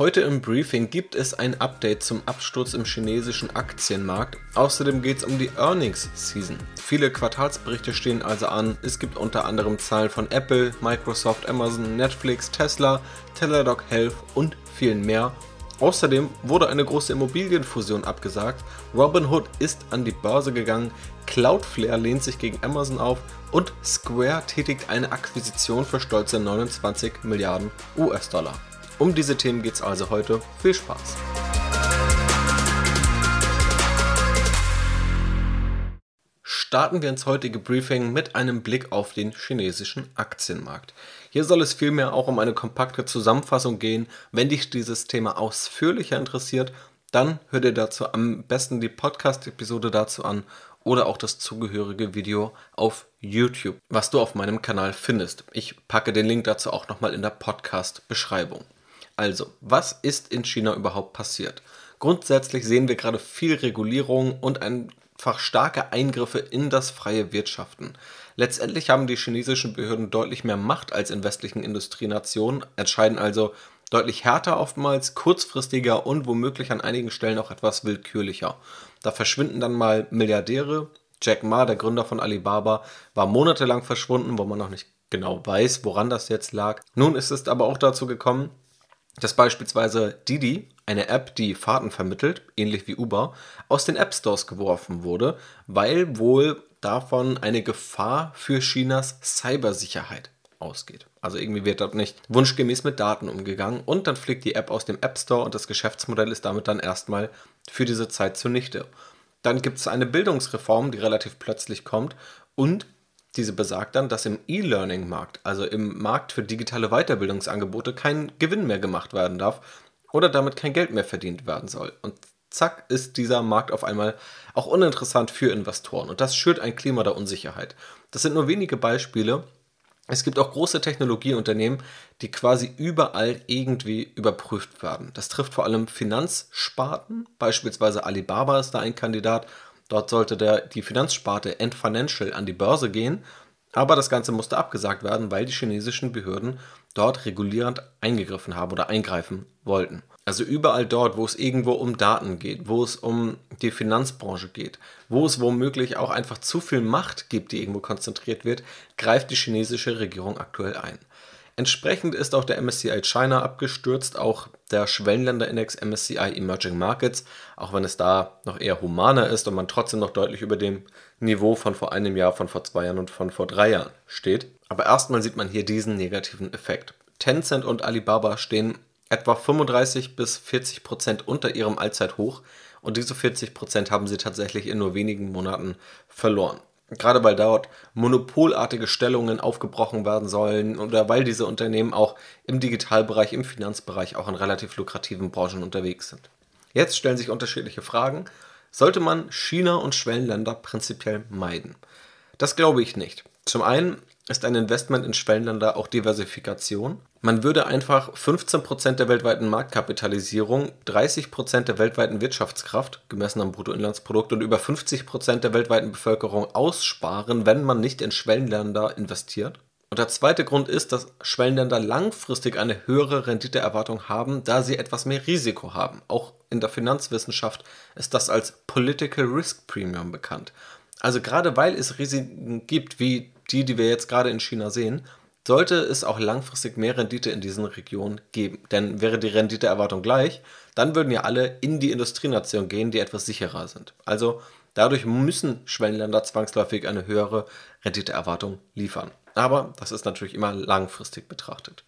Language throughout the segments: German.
Heute im Briefing gibt es ein Update zum Absturz im chinesischen Aktienmarkt. Außerdem geht es um die Earnings Season. Viele Quartalsberichte stehen also an. Es gibt unter anderem Zahlen von Apple, Microsoft, Amazon, Netflix, Tesla, Teladoc Health und vielen mehr. Außerdem wurde eine große Immobilienfusion abgesagt. Robinhood ist an die Börse gegangen. Cloudflare lehnt sich gegen Amazon auf und Square tätigt eine Akquisition für stolze 29 Milliarden US-Dollar. Um diese Themen geht es also heute. Viel Spaß! Starten wir ins heutige Briefing mit einem Blick auf den chinesischen Aktienmarkt. Hier soll es vielmehr auch um eine kompakte Zusammenfassung gehen. Wenn dich dieses Thema ausführlicher interessiert, dann hör dir dazu am besten die Podcast-Episode dazu an oder auch das zugehörige Video auf YouTube, was du auf meinem Kanal findest. Ich packe den Link dazu auch nochmal in der Podcast-Beschreibung. Also, was ist in China überhaupt passiert? Grundsätzlich sehen wir gerade viel Regulierung und einfach starke Eingriffe in das freie Wirtschaften. Letztendlich haben die chinesischen Behörden deutlich mehr Macht als in westlichen Industrienationen, entscheiden also deutlich härter oftmals, kurzfristiger und womöglich an einigen Stellen auch etwas willkürlicher. Da verschwinden dann mal Milliardäre. Jack Ma, der Gründer von Alibaba, war monatelang verschwunden, wo man noch nicht genau weiß, woran das jetzt lag. Nun ist es aber auch dazu gekommen, dass beispielsweise Didi, eine App, die Fahrten vermittelt, ähnlich wie Uber, aus den App Stores geworfen wurde, weil wohl davon eine Gefahr für Chinas Cybersicherheit ausgeht. Also irgendwie wird dort nicht wunschgemäß mit Daten umgegangen und dann fliegt die App aus dem App Store und das Geschäftsmodell ist damit dann erstmal für diese Zeit zunichte. Dann gibt es eine Bildungsreform, die relativ plötzlich kommt und diese besagt dann, dass im E-Learning-Markt, also im Markt für digitale Weiterbildungsangebote, kein Gewinn mehr gemacht werden darf oder damit kein Geld mehr verdient werden soll. Und zack ist dieser Markt auf einmal auch uninteressant für Investoren. Und das schürt ein Klima der Unsicherheit. Das sind nur wenige Beispiele. Es gibt auch große Technologieunternehmen, die quasi überall irgendwie überprüft werden. Das trifft vor allem Finanzsparten, beispielsweise Alibaba ist da ein Kandidat Dort sollte der, die Finanzsparte Ant Financial an die Börse gehen, aber das Ganze musste abgesagt werden, weil die chinesischen Behörden dort regulierend eingegriffen haben oder eingreifen wollten. Also überall dort, wo es irgendwo um Daten geht, wo es um die Finanzbranche geht, wo es womöglich auch einfach zu viel Macht gibt, die irgendwo konzentriert wird, greift die chinesische Regierung aktuell ein. Entsprechend ist auch der MSCI China abgestürzt, auch der Schwellenländerindex MSCI Emerging Markets, auch wenn es da noch eher humaner ist und man trotzdem noch deutlich über dem Niveau von vor einem Jahr, von vor zwei Jahren und von vor drei Jahren steht. Aber erstmal sieht man hier diesen negativen Effekt. Tencent und Alibaba stehen etwa 35 bis 40 Prozent unter ihrem Allzeithoch und diese 40 Prozent haben sie tatsächlich in nur wenigen Monaten verloren. Gerade weil dort monopolartige Stellungen aufgebrochen werden sollen oder weil diese Unternehmen auch im Digitalbereich, im Finanzbereich auch in relativ lukrativen Branchen unterwegs sind. Jetzt stellen sich unterschiedliche Fragen. Sollte man China und Schwellenländer prinzipiell meiden? Das glaube ich nicht. Zum einen ist ein Investment in Schwellenländer auch Diversifikation. Man würde einfach 15% der weltweiten Marktkapitalisierung, 30% der weltweiten Wirtschaftskraft, gemessen am Bruttoinlandsprodukt, und über 50% der weltweiten Bevölkerung aussparen, wenn man nicht in Schwellenländer investiert. Und der zweite Grund ist, dass Schwellenländer langfristig eine höhere Renditeerwartung haben, da sie etwas mehr Risiko haben. Auch in der Finanzwissenschaft ist das als Political Risk Premium bekannt. Also gerade weil es Risiken gibt, wie die, die wir jetzt gerade in China sehen, sollte es auch langfristig mehr Rendite in diesen Regionen geben. Denn wäre die Renditeerwartung gleich, dann würden ja alle in die Industrienation gehen, die etwas sicherer sind. Also dadurch müssen Schwellenländer zwangsläufig eine höhere Renditeerwartung liefern. Aber das ist natürlich immer langfristig betrachtet.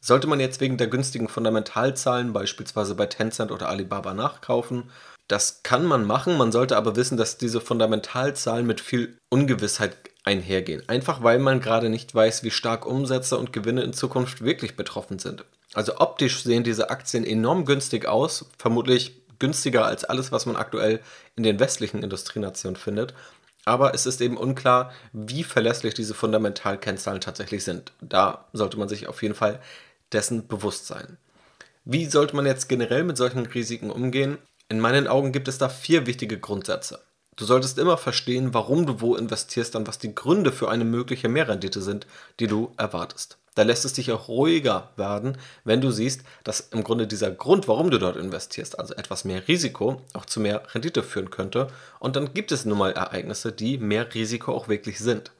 Sollte man jetzt wegen der günstigen Fundamentalzahlen beispielsweise bei Tencent oder Alibaba nachkaufen, das kann man machen, man sollte aber wissen, dass diese Fundamentalzahlen mit viel Ungewissheit einhergehen. Einfach weil man gerade nicht weiß, wie stark Umsätze und Gewinne in Zukunft wirklich betroffen sind. Also optisch sehen diese Aktien enorm günstig aus, vermutlich günstiger als alles, was man aktuell in den westlichen Industrienationen findet. Aber es ist eben unklar, wie verlässlich diese Fundamentalkennzahlen tatsächlich sind. Da sollte man sich auf jeden Fall dessen bewusst sein. Wie sollte man jetzt generell mit solchen Risiken umgehen? In meinen Augen gibt es da vier wichtige Grundsätze. Du solltest immer verstehen, warum du wo investierst und was die Gründe für eine mögliche Mehrrendite sind, die du erwartest. Da lässt es dich auch ruhiger werden, wenn du siehst, dass im Grunde dieser Grund, warum du dort investierst, also etwas mehr Risiko, auch zu mehr Rendite führen könnte. Und dann gibt es nun mal Ereignisse, die mehr Risiko auch wirklich sind.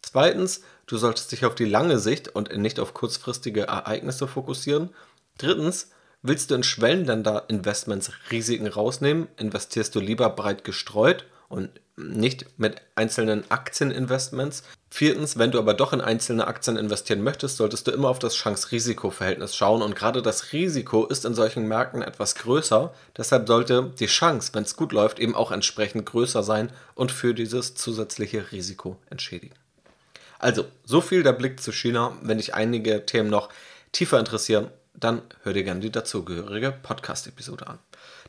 Zweitens, du solltest dich auf die lange Sicht und nicht auf kurzfristige Ereignisse fokussieren. Drittens, willst du in Schwellenländer-Investments Risiken rausnehmen, investierst du lieber breit gestreut und nicht mit einzelnen Aktieninvestments. Viertens, wenn du aber doch in einzelne Aktien investieren möchtest, solltest du immer auf das Chance-Risiko-Verhältnis schauen und gerade das Risiko ist in solchen Märkten etwas größer. Deshalb sollte die Chance, wenn es gut läuft, eben auch entsprechend größer sein und für dieses zusätzliche Risiko entschädigen. Also, so viel der Blick zu China. Wenn dich einige Themen noch tiefer interessieren, dann hör dir gerne die dazugehörige Podcast-Episode an.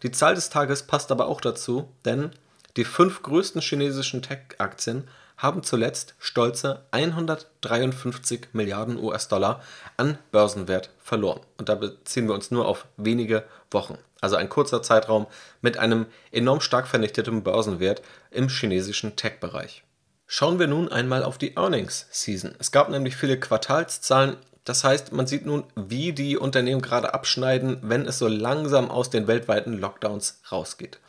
Die Zahl des Tages passt aber auch dazu, denn die fünf größten chinesischen Tech-Aktien haben zuletzt stolze 153 Milliarden US-Dollar an Börsenwert verloren. Und da beziehen wir uns nur auf wenige Wochen. Also ein kurzer Zeitraum mit einem enorm stark vernichteten Börsenwert im chinesischen Tech-Bereich. Schauen wir nun einmal auf die Earnings Season. Es gab nämlich viele Quartalszahlen. Das heißt, man sieht nun, wie die Unternehmen gerade abschneiden, wenn es so langsam aus den weltweiten Lockdowns rausgeht.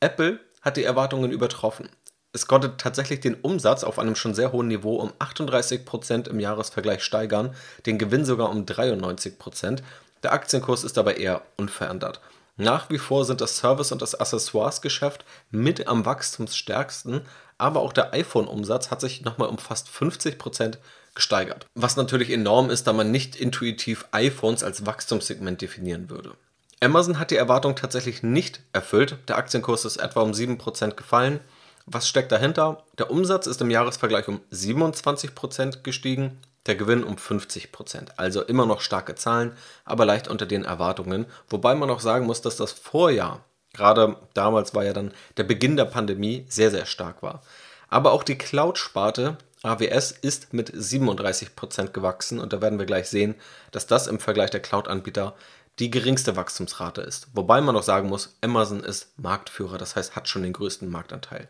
Apple hat die Erwartungen übertroffen. Es konnte tatsächlich den Umsatz auf einem schon sehr hohen Niveau um 38% im Jahresvergleich steigern, den Gewinn sogar um 93%. Der Aktienkurs ist dabei eher unverändert. Nach wie vor sind das Service- und das Accessoires-Geschäft mit am wachstumsstärksten, aber auch der iPhone-Umsatz hat sich nochmal um fast 50% gesteigert. Was natürlich enorm ist, da man nicht intuitiv iPhones als Wachstumssegment definieren würde. Amazon hat die Erwartung tatsächlich nicht erfüllt. Der Aktienkurs ist etwa um 7% gefallen. Was steckt dahinter? Der Umsatz ist im Jahresvergleich um 27% gestiegen, der Gewinn um 50%. Also immer noch starke Zahlen, aber leicht unter den Erwartungen. Wobei man auch sagen muss, dass das Vorjahr, gerade damals war ja dann der Beginn der Pandemie, sehr, sehr stark war. Aber auch die Cloud-Sparte AWS ist mit 37% gewachsen und da werden wir gleich sehen, dass das im Vergleich der Cloud-Anbieter die geringste Wachstumsrate ist. Wobei man auch sagen muss, Amazon ist Marktführer, das heißt hat schon den größten Marktanteil.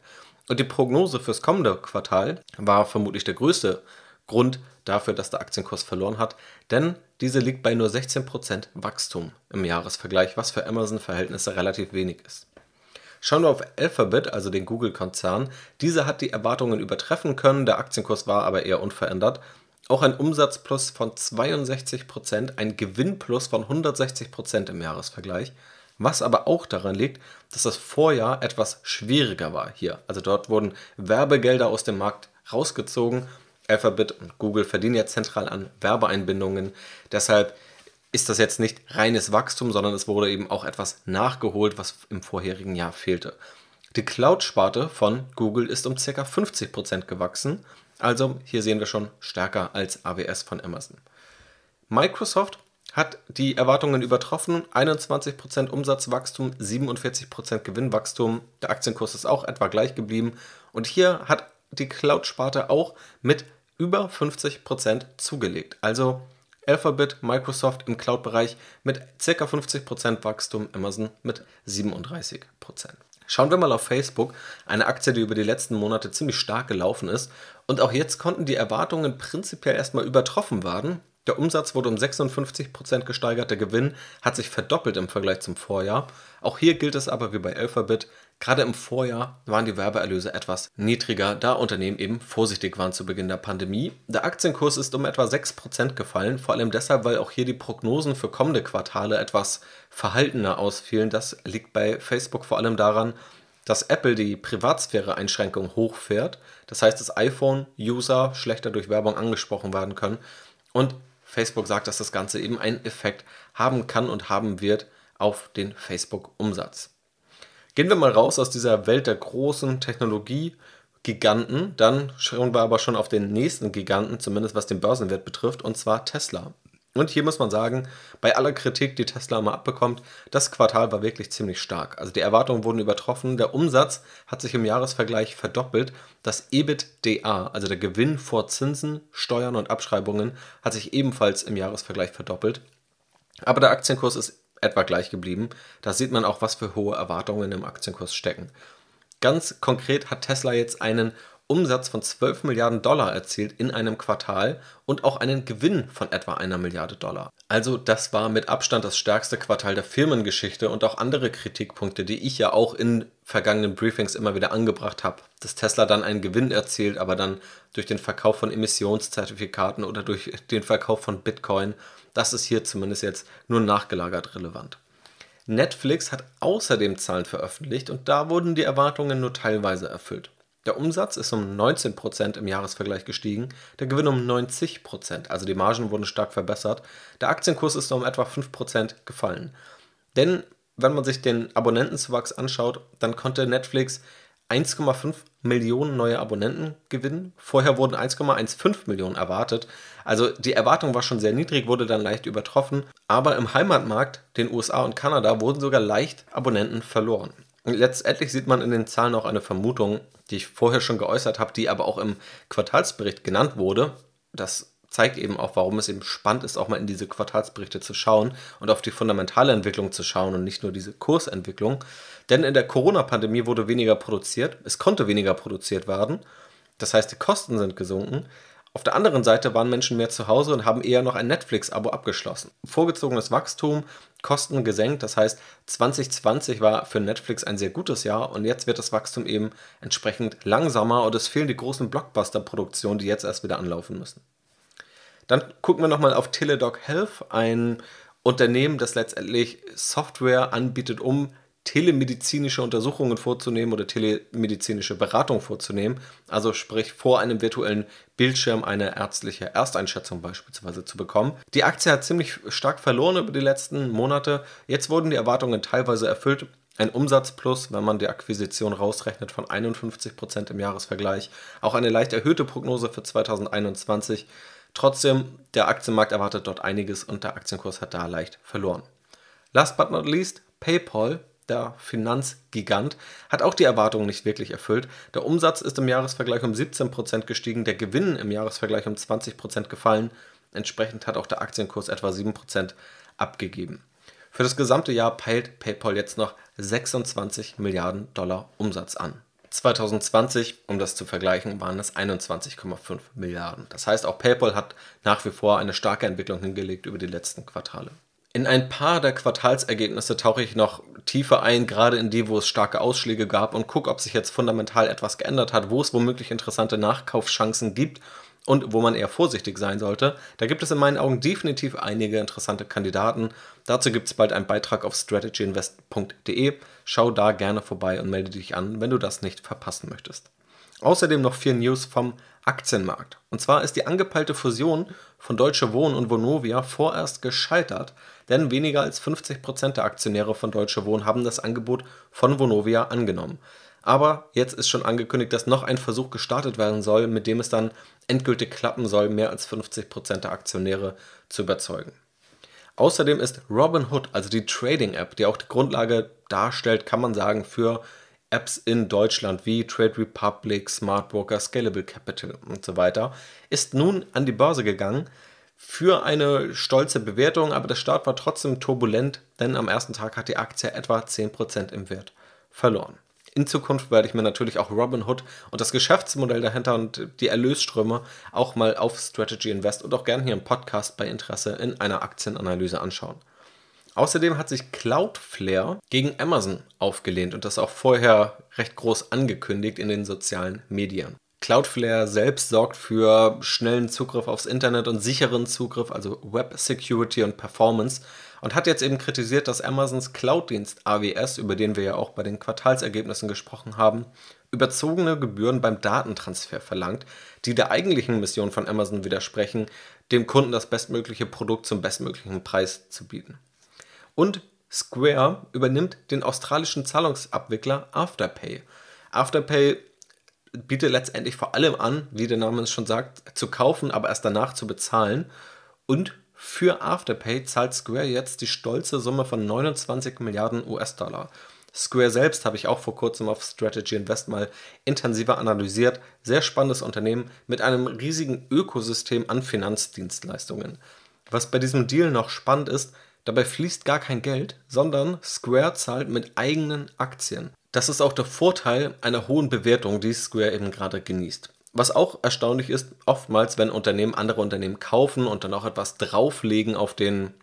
Und die Prognose fürs kommende Quartal war vermutlich der größte Grund dafür, dass der Aktienkurs verloren hat, denn diese liegt bei nur 16% Wachstum im Jahresvergleich, was für Amazon-Verhältnisse relativ wenig ist. Schauen wir auf Alphabet, also den Google-Konzern. Diese hat die Erwartungen übertreffen können, der Aktienkurs war aber eher unverändert auch ein Umsatzplus von 62%, ein Gewinnplus von 160% im Jahresvergleich, was aber auch daran liegt, dass das Vorjahr etwas schwieriger war hier. Also dort wurden Werbegelder aus dem Markt rausgezogen. Alphabet und Google verdienen ja zentral an Werbeeinbindungen. Deshalb ist das jetzt nicht reines Wachstum, sondern es wurde eben auch etwas nachgeholt, was im vorherigen Jahr fehlte. Die Cloud-Sparte von Google ist um ca. 50% gewachsen also hier sehen wir schon stärker als AWS von Amazon. Microsoft hat die Erwartungen übertroffen. 21% Umsatzwachstum, 47% Gewinnwachstum. Der Aktienkurs ist auch etwa gleich geblieben. Und hier hat die Cloud-Sparte auch mit über 50% zugelegt. Also Alphabet, Microsoft im Cloud-Bereich mit ca. 50% Wachstum, Amazon mit 37%. Schauen wir mal auf Facebook, eine Aktie, die über die letzten Monate ziemlich stark gelaufen ist. Und auch jetzt konnten die Erwartungen prinzipiell erstmal übertroffen werden. Der Umsatz wurde um 56% gesteigert, der Gewinn hat sich verdoppelt im Vergleich zum Vorjahr. Auch hier gilt es aber wie bei Alphabet, gerade im Vorjahr waren die Werbeerlöse etwas niedriger, da Unternehmen eben vorsichtig waren zu Beginn der Pandemie. Der Aktienkurs ist um etwa 6% gefallen, vor allem deshalb, weil auch hier die Prognosen für kommende Quartale etwas verhaltener ausfielen. Das liegt bei Facebook vor allem daran, dass Apple die Privatsphäre-Einschränkung hochfährt. Das heißt, dass iPhone-User schlechter durch Werbung angesprochen werden können. Und Facebook sagt, dass das Ganze eben einen Effekt haben kann und haben wird auf den Facebook-Umsatz. Gehen wir mal raus aus dieser Welt der großen Technologie-Giganten, dann schauen wir aber schon auf den nächsten Giganten, zumindest was den Börsenwert betrifft, und zwar Tesla. Und hier muss man sagen, bei aller Kritik, die Tesla immer abbekommt, das Quartal war wirklich ziemlich stark. Also die Erwartungen wurden übertroffen, der Umsatz hat sich im Jahresvergleich verdoppelt, das EBITDA, also der Gewinn vor Zinsen, Steuern und Abschreibungen, hat sich ebenfalls im Jahresvergleich verdoppelt. Aber der Aktienkurs ist etwa gleich geblieben. Da sieht man auch, was für hohe Erwartungen im Aktienkurs stecken. Ganz konkret hat Tesla jetzt einen Umsatz von 12 Milliarden Dollar erzielt in einem Quartal und auch einen Gewinn von etwa einer Milliarde Dollar. Also das war mit Abstand das stärkste Quartal der Firmengeschichte und auch andere Kritikpunkte, die ich ja auch in vergangenen Briefings immer wieder angebracht habe, dass Tesla dann einen Gewinn erzielt, aber dann durch den Verkauf von Emissionszertifikaten oder durch den Verkauf von Bitcoin, das ist hier zumindest jetzt nur nachgelagert relevant. Netflix hat außerdem Zahlen veröffentlicht und da wurden die Erwartungen nur teilweise erfüllt. Der Umsatz ist um 19% im Jahresvergleich gestiegen, der Gewinn um 90%, also die Margen wurden stark verbessert. Der Aktienkurs ist um etwa 5% gefallen. Denn wenn man sich den Abonnentenzuwachs anschaut, dann konnte Netflix 1,5 Millionen neue Abonnenten gewinnen. Vorher wurden 1,15 Millionen erwartet. Also die Erwartung war schon sehr niedrig, wurde dann leicht übertroffen. Aber im Heimatmarkt, den USA und Kanada, wurden sogar leicht Abonnenten verloren. Letztendlich sieht man in den Zahlen auch eine Vermutung, die ich vorher schon geäußert habe, die aber auch im Quartalsbericht genannt wurde. Das zeigt eben auch, warum es eben spannend ist, auch mal in diese Quartalsberichte zu schauen und auf die fundamentale Entwicklung zu schauen und nicht nur diese Kursentwicklung. Denn in der Corona-Pandemie wurde weniger produziert, es konnte weniger produziert werden. Das heißt, die Kosten sind gesunken, auf der anderen Seite waren Menschen mehr zu Hause und haben eher noch ein Netflix-Abo abgeschlossen. Vorgezogenes Wachstum, Kosten gesenkt, das heißt 2020 war für Netflix ein sehr gutes Jahr und jetzt wird das Wachstum eben entsprechend langsamer und es fehlen die großen Blockbuster-Produktionen, die jetzt erst wieder anlaufen müssen. Dann gucken wir nochmal auf Teledoc Health, ein Unternehmen, das letztendlich Software anbietet, um telemedizinische Untersuchungen vorzunehmen oder telemedizinische Beratung vorzunehmen, also sprich vor einem virtuellen Bildschirm eine ärztliche Ersteinschätzung beispielsweise zu bekommen. Die Aktie hat ziemlich stark verloren über die letzten Monate. Jetzt wurden die Erwartungen teilweise erfüllt. Ein Umsatzplus, wenn man die Akquisition rausrechnet, von 51% im Jahresvergleich. Auch eine leicht erhöhte Prognose für 2021. Trotzdem, der Aktienmarkt erwartet dort einiges und der Aktienkurs hat da leicht verloren. Last but not least, PayPal der Finanzgigant, hat auch die Erwartungen nicht wirklich erfüllt. Der Umsatz ist im Jahresvergleich um 17% gestiegen, der Gewinn im Jahresvergleich um 20% gefallen. Entsprechend hat auch der Aktienkurs etwa 7% abgegeben. Für das gesamte Jahr peilt PayPal jetzt noch 26 Milliarden Dollar Umsatz an. 2020, um das zu vergleichen, waren es 21,5 Milliarden. Das heißt, auch PayPal hat nach wie vor eine starke Entwicklung hingelegt über die letzten Quartale. In ein paar der Quartalsergebnisse tauche ich noch tiefer ein, gerade in die, wo es starke Ausschläge gab und gucke, ob sich jetzt fundamental etwas geändert hat, wo es womöglich interessante Nachkaufschancen gibt und wo man eher vorsichtig sein sollte. Da gibt es in meinen Augen definitiv einige interessante Kandidaten. Dazu gibt es bald einen Beitrag auf strategyinvest.de. Schau da gerne vorbei und melde dich an, wenn du das nicht verpassen möchtest. Außerdem noch vier News vom Aktienmarkt. Und zwar ist die angepeilte Fusion von Deutsche Wohnen und Vonovia vorerst gescheitert, denn weniger als 50% der Aktionäre von Deutsche Wohnen haben das Angebot von Vonovia angenommen. Aber jetzt ist schon angekündigt, dass noch ein Versuch gestartet werden soll, mit dem es dann endgültig klappen soll, mehr als 50% der Aktionäre zu überzeugen. Außerdem ist Robinhood, also die Trading-App, die auch die Grundlage darstellt, kann man sagen, für Apps in Deutschland wie Trade Republic, Smart Broker, Scalable Capital und so weiter, ist nun an die Börse gegangen für eine stolze Bewertung, aber der Start war trotzdem turbulent, denn am ersten Tag hat die Aktie etwa 10% im Wert verloren. In Zukunft werde ich mir natürlich auch Robinhood und das Geschäftsmodell dahinter und die Erlösströme auch mal auf Strategy Invest und auch gerne hier im Podcast bei Interesse in einer Aktienanalyse anschauen. Außerdem hat sich Cloudflare gegen Amazon aufgelehnt und das auch vorher recht groß angekündigt in den sozialen Medien. Cloudflare selbst sorgt für schnellen Zugriff aufs Internet und sicheren Zugriff, also Web Security und Performance und hat jetzt eben kritisiert, dass Amazons Cloud-Dienst AWS, über den wir ja auch bei den Quartalsergebnissen gesprochen haben, überzogene Gebühren beim Datentransfer verlangt, die der eigentlichen Mission von Amazon widersprechen, dem Kunden das bestmögliche Produkt zum bestmöglichen Preis zu bieten. Und Square übernimmt den australischen Zahlungsabwickler Afterpay. Afterpay bietet letztendlich vor allem an, wie der Name es schon sagt, zu kaufen, aber erst danach zu bezahlen. Und für Afterpay zahlt Square jetzt die stolze Summe von 29 Milliarden US-Dollar. Square selbst habe ich auch vor kurzem auf Strategy Invest mal intensiver analysiert. Sehr spannendes Unternehmen mit einem riesigen Ökosystem an Finanzdienstleistungen. Was bei diesem Deal noch spannend ist, Dabei fließt gar kein Geld, sondern Square zahlt mit eigenen Aktien. Das ist auch der Vorteil einer hohen Bewertung, die Square eben gerade genießt. Was auch erstaunlich ist, oftmals, wenn Unternehmen andere Unternehmen kaufen und dann auch etwas drauflegen auf den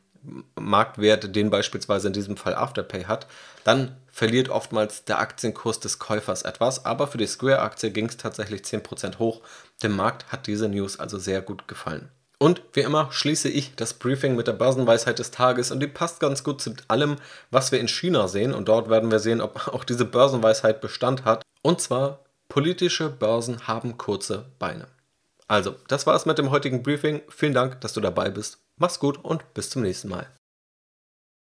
Marktwert, den beispielsweise in diesem Fall Afterpay hat, dann verliert oftmals der Aktienkurs des Käufers etwas. Aber für die Square-Aktie ging es tatsächlich 10% hoch. Dem Markt hat diese News also sehr gut gefallen. Und wie immer schließe ich das Briefing mit der Börsenweisheit des Tages und die passt ganz gut zu allem, was wir in China sehen. Und dort werden wir sehen, ob auch diese Börsenweisheit Bestand hat. Und zwar, politische Börsen haben kurze Beine. Also, das war es mit dem heutigen Briefing. Vielen Dank, dass du dabei bist. Mach's gut und bis zum nächsten Mal.